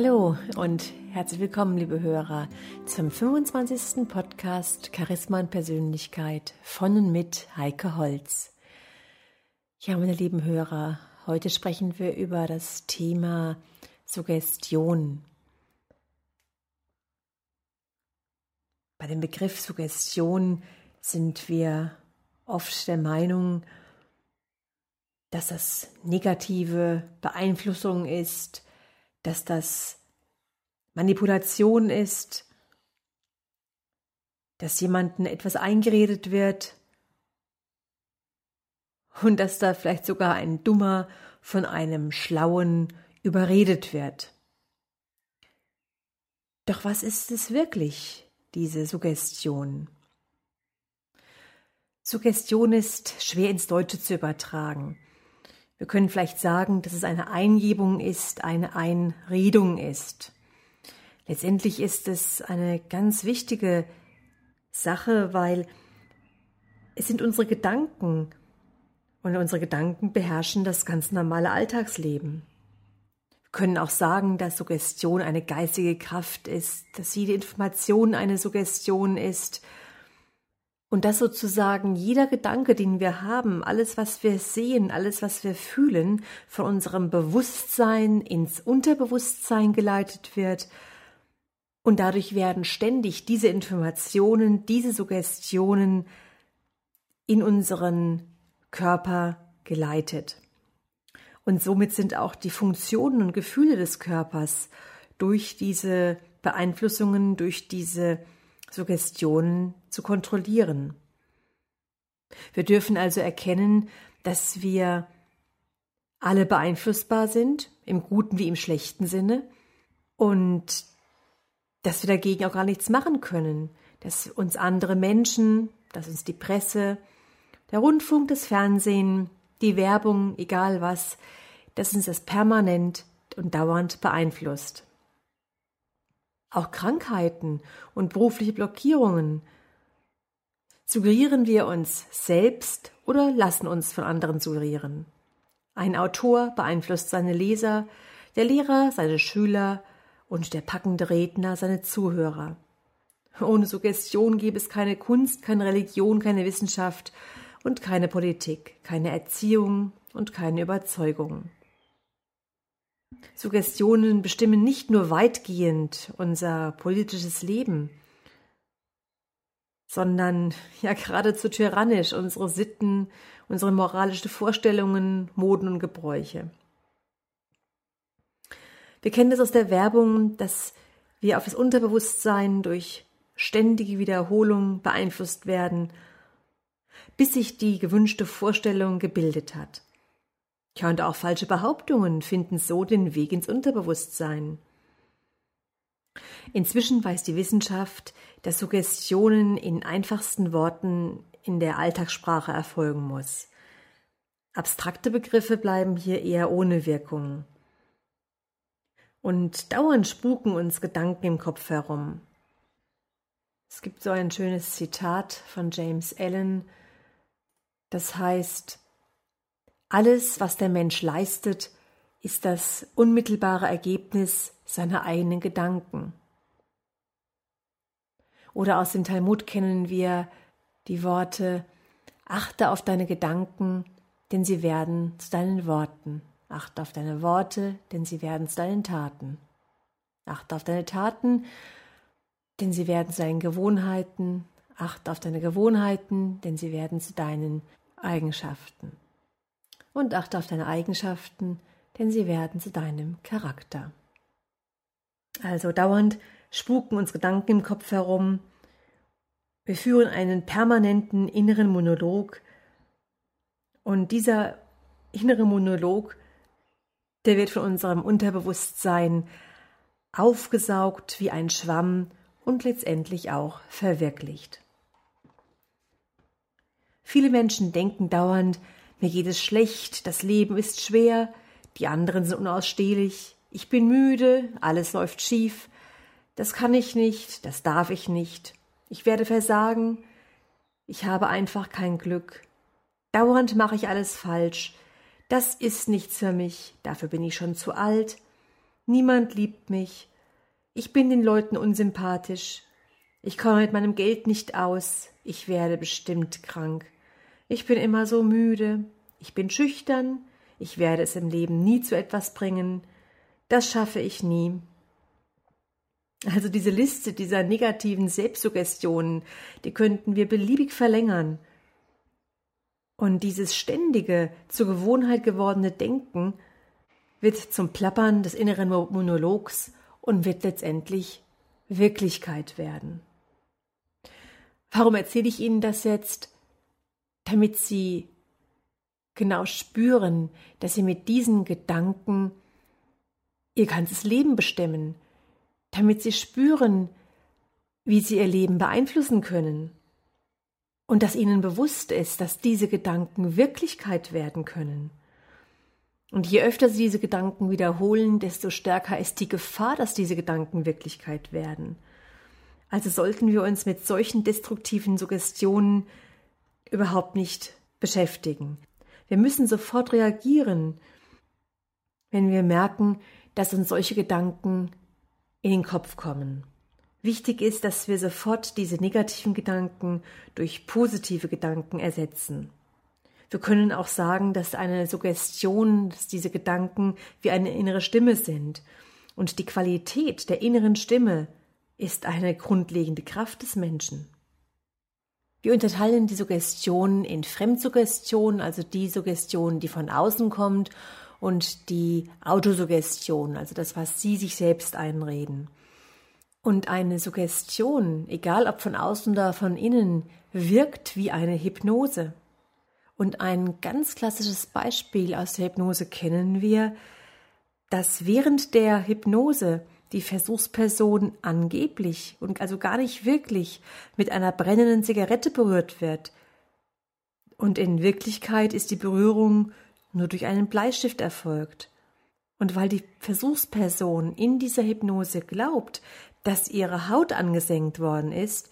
Hallo und herzlich willkommen, liebe Hörer, zum 25. Podcast Charisma und Persönlichkeit von und mit Heike Holz. Ja, meine lieben Hörer, heute sprechen wir über das Thema Suggestion. Bei dem Begriff Suggestion sind wir oft der Meinung, dass das negative Beeinflussung ist, dass das Manipulation ist, dass jemandem etwas eingeredet wird und dass da vielleicht sogar ein Dummer von einem Schlauen überredet wird. Doch was ist es wirklich, diese Suggestion? Suggestion ist schwer ins Deutsche zu übertragen. Wir können vielleicht sagen, dass es eine Eingebung ist, eine Einredung ist. Letztendlich ist es eine ganz wichtige Sache, weil es sind unsere Gedanken und unsere Gedanken beherrschen das ganz normale Alltagsleben. Wir können auch sagen, dass Suggestion eine geistige Kraft ist, dass jede Information eine Suggestion ist, und dass sozusagen jeder Gedanke, den wir haben, alles, was wir sehen, alles, was wir fühlen, von unserem Bewusstsein ins Unterbewusstsein geleitet wird. Und dadurch werden ständig diese Informationen, diese Suggestionen in unseren Körper geleitet. Und somit sind auch die Funktionen und Gefühle des Körpers durch diese Beeinflussungen, durch diese Suggestionen zu kontrollieren. Wir dürfen also erkennen, dass wir alle beeinflussbar sind, im guten wie im schlechten Sinne, und dass wir dagegen auch gar nichts machen können, dass uns andere Menschen, dass uns die Presse, der Rundfunk, das Fernsehen, die Werbung, egal was, dass uns das permanent und dauernd beeinflusst. Auch Krankheiten und berufliche Blockierungen. Suggerieren wir uns selbst oder lassen uns von anderen suggerieren? Ein Autor beeinflusst seine Leser, der Lehrer seine Schüler und der packende Redner seine Zuhörer. Ohne Suggestion gäbe es keine Kunst, keine Religion, keine Wissenschaft und keine Politik, keine Erziehung und keine Überzeugung. Suggestionen bestimmen nicht nur weitgehend unser politisches Leben, sondern ja geradezu tyrannisch unsere Sitten, unsere moralischen Vorstellungen, Moden und Gebräuche. Wir kennen das aus der Werbung, dass wir auf das Unterbewusstsein durch ständige Wiederholung beeinflusst werden, bis sich die gewünschte Vorstellung gebildet hat. Ja, und auch falsche Behauptungen finden so den Weg ins Unterbewusstsein. Inzwischen weiß die Wissenschaft, dass Suggestionen in einfachsten Worten in der Alltagssprache erfolgen muss. Abstrakte Begriffe bleiben hier eher ohne Wirkung. Und dauernd spuken uns Gedanken im Kopf herum. Es gibt so ein schönes Zitat von James Allen, das heißt, alles, was der Mensch leistet, ist das unmittelbare Ergebnis seiner eigenen Gedanken. Oder aus dem Talmud kennen wir die Worte Achte auf deine Gedanken, denn sie werden zu deinen Worten. Achte auf deine Worte, denn sie werden zu deinen Taten. Achte auf deine Taten, denn sie werden zu deinen Gewohnheiten. Achte auf deine Gewohnheiten, denn sie werden zu deinen Eigenschaften und achte auf deine Eigenschaften, denn sie werden zu deinem Charakter. Also dauernd spuken uns Gedanken im Kopf herum. Wir führen einen permanenten inneren Monolog und dieser innere Monolog, der wird von unserem Unterbewusstsein aufgesaugt wie ein Schwamm und letztendlich auch verwirklicht. Viele Menschen denken dauernd, mir geht es schlecht, das Leben ist schwer, die anderen sind unausstehlich, ich bin müde, alles läuft schief, das kann ich nicht, das darf ich nicht, ich werde versagen, ich habe einfach kein Glück, dauernd mache ich alles falsch, das ist nichts für mich, dafür bin ich schon zu alt, Niemand liebt mich. Ich bin den Leuten unsympathisch. Ich komme mit meinem Geld nicht aus. Ich werde bestimmt krank. Ich bin immer so müde. Ich bin schüchtern. Ich werde es im Leben nie zu etwas bringen. Das schaffe ich nie. Also diese Liste dieser negativen Selbstsuggestionen, die könnten wir beliebig verlängern. Und dieses ständige, zur Gewohnheit gewordene Denken wird zum Plappern des inneren Monologs und wird letztendlich Wirklichkeit werden. Warum erzähle ich Ihnen das jetzt? Damit Sie genau spüren, dass Sie mit diesen Gedanken Ihr ganzes Leben bestimmen, damit Sie spüren, wie Sie Ihr Leben beeinflussen können und dass Ihnen bewusst ist, dass diese Gedanken Wirklichkeit werden können. Und je öfter Sie diese Gedanken wiederholen, desto stärker ist die Gefahr, dass diese Gedanken Wirklichkeit werden. Also sollten wir uns mit solchen destruktiven Suggestionen überhaupt nicht beschäftigen. Wir müssen sofort reagieren, wenn wir merken, dass uns solche Gedanken in den Kopf kommen. Wichtig ist, dass wir sofort diese negativen Gedanken durch positive Gedanken ersetzen. Wir können auch sagen, dass eine Suggestion, dass diese Gedanken wie eine innere Stimme sind. Und die Qualität der inneren Stimme ist eine grundlegende Kraft des Menschen. Wir unterteilen die Suggestion in Fremdsuggestion, also die Suggestion, die von außen kommt, und die Autosuggestion, also das, was Sie sich selbst einreden. Und eine Suggestion, egal ob von außen oder von innen, wirkt wie eine Hypnose. Und ein ganz klassisches Beispiel aus der Hypnose kennen wir, dass während der Hypnose die Versuchsperson angeblich und also gar nicht wirklich mit einer brennenden Zigarette berührt wird. Und in Wirklichkeit ist die Berührung nur durch einen Bleistift erfolgt. Und weil die Versuchsperson in dieser Hypnose glaubt, dass ihre Haut angesenkt worden ist,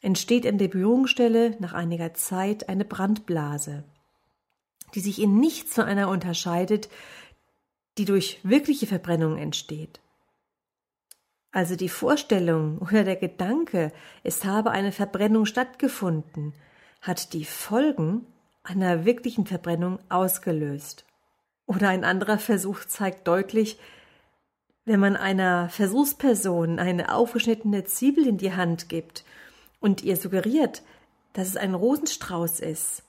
entsteht an der Berührungsstelle nach einiger Zeit eine Brandblase, die sich in nichts von einer unterscheidet, die durch wirkliche Verbrennung entsteht. Also die Vorstellung oder der Gedanke, es habe eine Verbrennung stattgefunden, hat die Folgen einer wirklichen Verbrennung ausgelöst. Oder ein anderer Versuch zeigt deutlich, wenn man einer Versuchsperson eine aufgeschnittene Zwiebel in die Hand gibt und ihr suggeriert, dass es ein Rosenstrauß ist,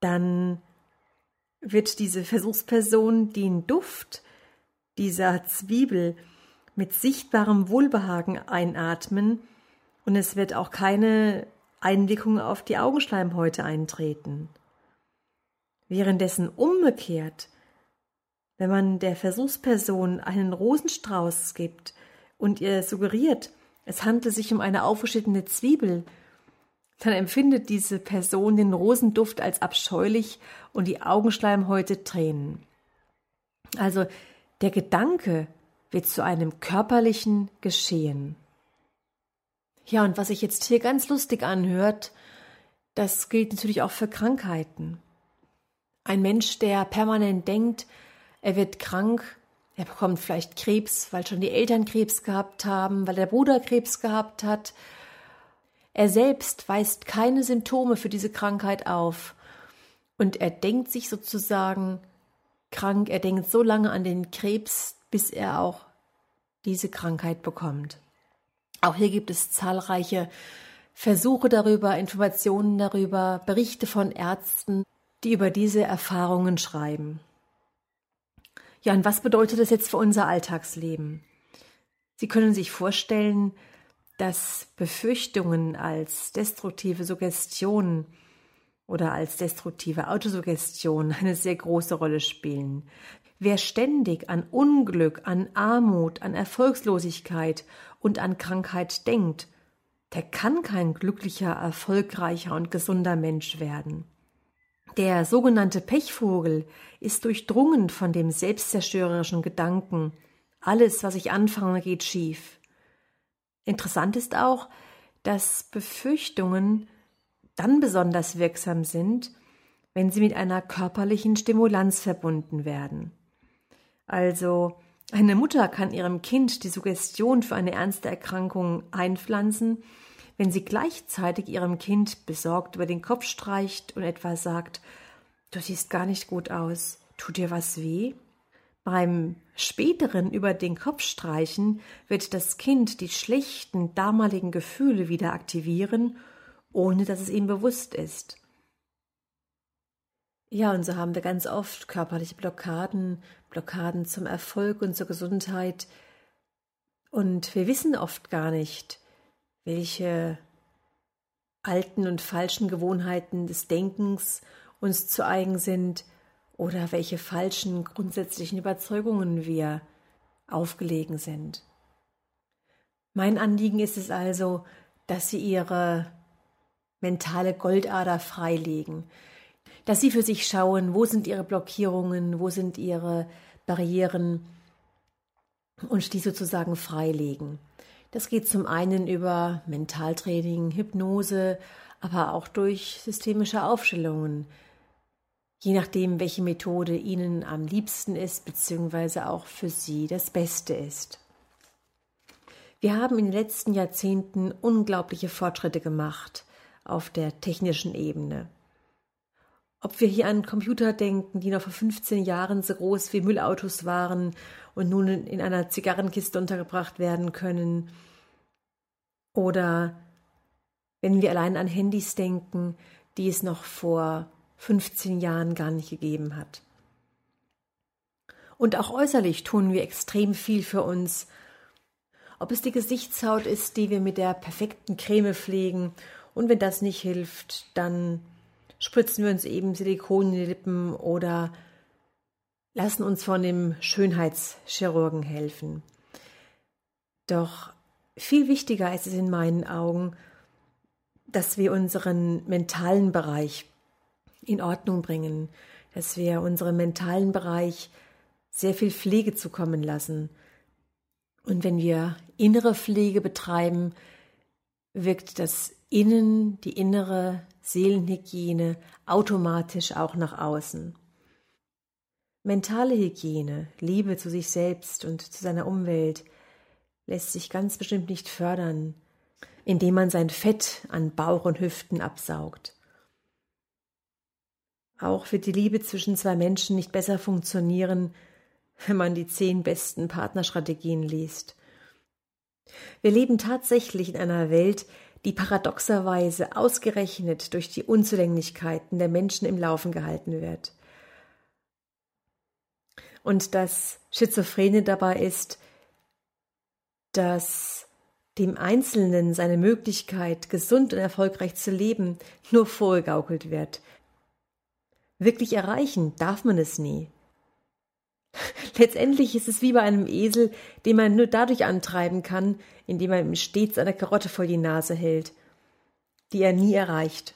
dann wird diese Versuchsperson den Duft dieser Zwiebel mit sichtbarem Wohlbehagen einatmen und es wird auch keine Einwirkung auf die Augenschleimhäute eintreten. Währenddessen umgekehrt, wenn man der Versuchsperson einen Rosenstrauß gibt und ihr suggeriert, es handle sich um eine aufgeschnittene Zwiebel, dann empfindet diese Person den Rosenduft als abscheulich und die Augenschleimhäute tränen. Also der Gedanke, wird zu einem körperlichen Geschehen. Ja, und was sich jetzt hier ganz lustig anhört, das gilt natürlich auch für Krankheiten. Ein Mensch, der permanent denkt, er wird krank, er bekommt vielleicht Krebs, weil schon die Eltern Krebs gehabt haben, weil der Bruder Krebs gehabt hat. Er selbst weist keine Symptome für diese Krankheit auf. Und er denkt sich sozusagen krank, er denkt so lange an den Krebs, bis er auch diese Krankheit bekommt. Auch hier gibt es zahlreiche Versuche darüber, Informationen darüber, Berichte von Ärzten, die über diese Erfahrungen schreiben. Ja, und was bedeutet das jetzt für unser Alltagsleben? Sie können sich vorstellen, dass Befürchtungen als destruktive Suggestionen oder als destruktive Autosuggestion eine sehr große Rolle spielen. Wer ständig an Unglück, an Armut, an Erfolgslosigkeit und an Krankheit denkt, der kann kein glücklicher, erfolgreicher und gesunder Mensch werden. Der sogenannte Pechvogel ist durchdrungen von dem selbstzerstörerischen Gedanken, alles, was ich anfange, geht schief. Interessant ist auch, dass Befürchtungen dann besonders wirksam sind, wenn sie mit einer körperlichen Stimulanz verbunden werden. Also Eine Mutter kann ihrem Kind die Suggestion für eine ernste Erkrankung einpflanzen, wenn sie gleichzeitig ihrem Kind besorgt über den Kopf streicht und etwa sagt, du siehst gar nicht gut aus, tut dir was weh? Beim späteren über den Kopf streichen wird das Kind die schlechten damaligen Gefühle wieder aktivieren, ohne dass es ihm bewusst ist. Ja, und so haben wir ganz oft körperliche Blockaden, Blockaden zum Erfolg und zur Gesundheit. Und wir wissen oft gar nicht, welche alten und falschen Gewohnheiten des Denkens uns zu eigen sind oder welche falschen grundsätzlichen Überzeugungen wir aufgelegen sind. Mein Anliegen ist es also, dass Sie Ihre mentale Goldader freilegen, dass Sie für sich schauen, wo sind Ihre Blockierungen, wo sind Ihre Barrieren und die sozusagen freilegen. Das geht zum einen über Mentaltraining, Hypnose, aber auch durch systemische Aufstellungen, je nachdem, welche Methode Ihnen am liebsten ist, beziehungsweise auch für Sie das Beste ist. Wir haben in den letzten Jahrzehnten unglaubliche Fortschritte gemacht auf der technischen Ebene. Ob wir hier an Computer denken, die noch vor 15 Jahren so groß wie Müllautos waren und nun in einer Zigarrenkiste untergebracht werden können, oder wenn wir allein an Handys denken, die es noch vor 15 Jahren gar nicht gegeben hat. Und auch äußerlich tun wir extrem viel für uns. Ob es die Gesichtshaut ist, die wir mit der perfekten Creme pflegen, und wenn das nicht hilft, dann spritzen wir uns eben Silikon in die Lippen oder lassen uns von dem Schönheitschirurgen helfen. Doch viel wichtiger ist es in meinen Augen, dass wir unseren mentalen Bereich in Ordnung bringen, dass wir unserem mentalen Bereich sehr viel Pflege zukommen lassen. Und wenn wir innere Pflege betreiben, wirkt das Innen, die innere Seelenhygiene automatisch auch nach außen. Mentale Hygiene, Liebe zu sich selbst und zu seiner Umwelt lässt sich ganz bestimmt nicht fördern, indem man sein Fett an Bauch und Hüften absaugt. Auch wird die Liebe zwischen zwei Menschen nicht besser funktionieren, wenn man die zehn besten Partnerstrategien liest. Wir leben tatsächlich in einer Welt, die paradoxerweise ausgerechnet durch die Unzulänglichkeiten der Menschen im Laufen gehalten wird. Und das Schizophrene dabei ist, dass dem Einzelnen seine Möglichkeit, gesund und erfolgreich zu leben, nur vorgegaukelt wird, Wirklich erreichen darf man es nie. Letztendlich ist es wie bei einem Esel, den man nur dadurch antreiben kann, indem man ihm stets eine Karotte vor die Nase hält, die er nie erreicht.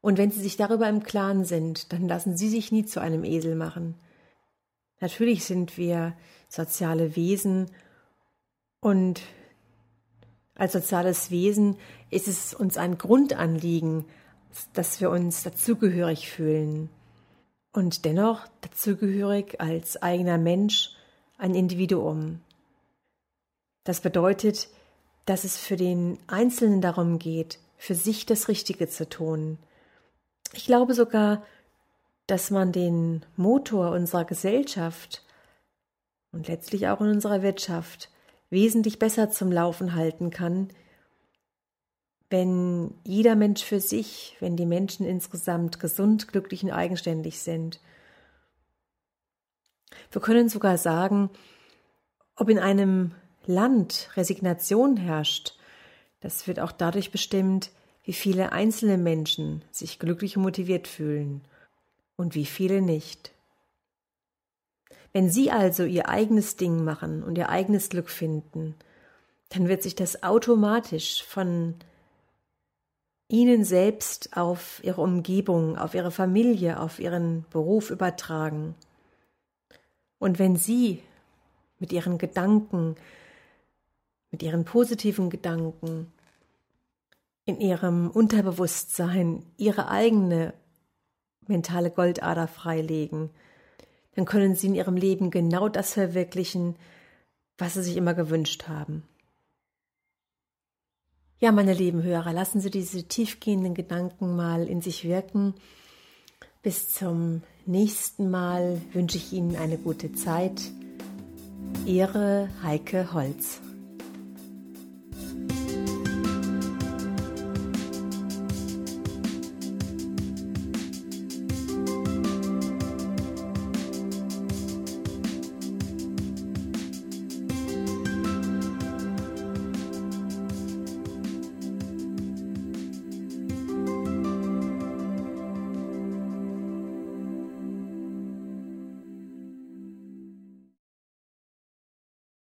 Und wenn Sie sich darüber im Klaren sind, dann lassen Sie sich nie zu einem Esel machen. Natürlich sind wir soziale Wesen und als soziales Wesen ist es uns ein Grundanliegen, dass wir uns dazugehörig fühlen und dennoch dazugehörig als eigener Mensch, ein Individuum. Das bedeutet, dass es für den Einzelnen darum geht, für sich das Richtige zu tun. Ich glaube sogar, dass man den Motor unserer Gesellschaft und letztlich auch in unserer Wirtschaft wesentlich besser zum Laufen halten kann, wenn jeder Mensch für sich, wenn die Menschen insgesamt gesund, glücklich und eigenständig sind. Wir können sogar sagen, ob in einem Land Resignation herrscht, das wird auch dadurch bestimmt, wie viele einzelne Menschen sich glücklich und motiviert fühlen und wie viele nicht. Wenn Sie also Ihr eigenes Ding machen und Ihr eigenes Glück finden, dann wird sich das automatisch von ihnen selbst auf ihre Umgebung, auf ihre Familie, auf ihren Beruf übertragen. Und wenn sie mit ihren Gedanken, mit ihren positiven Gedanken in ihrem Unterbewusstsein ihre eigene mentale Goldader freilegen, dann können Sie in Ihrem Leben genau das verwirklichen, was Sie sich immer gewünscht haben. Ja, meine lieben Hörer, lassen Sie diese tiefgehenden Gedanken mal in sich wirken. Bis zum nächsten Mal wünsche ich Ihnen eine gute Zeit. Ihre Heike Holz.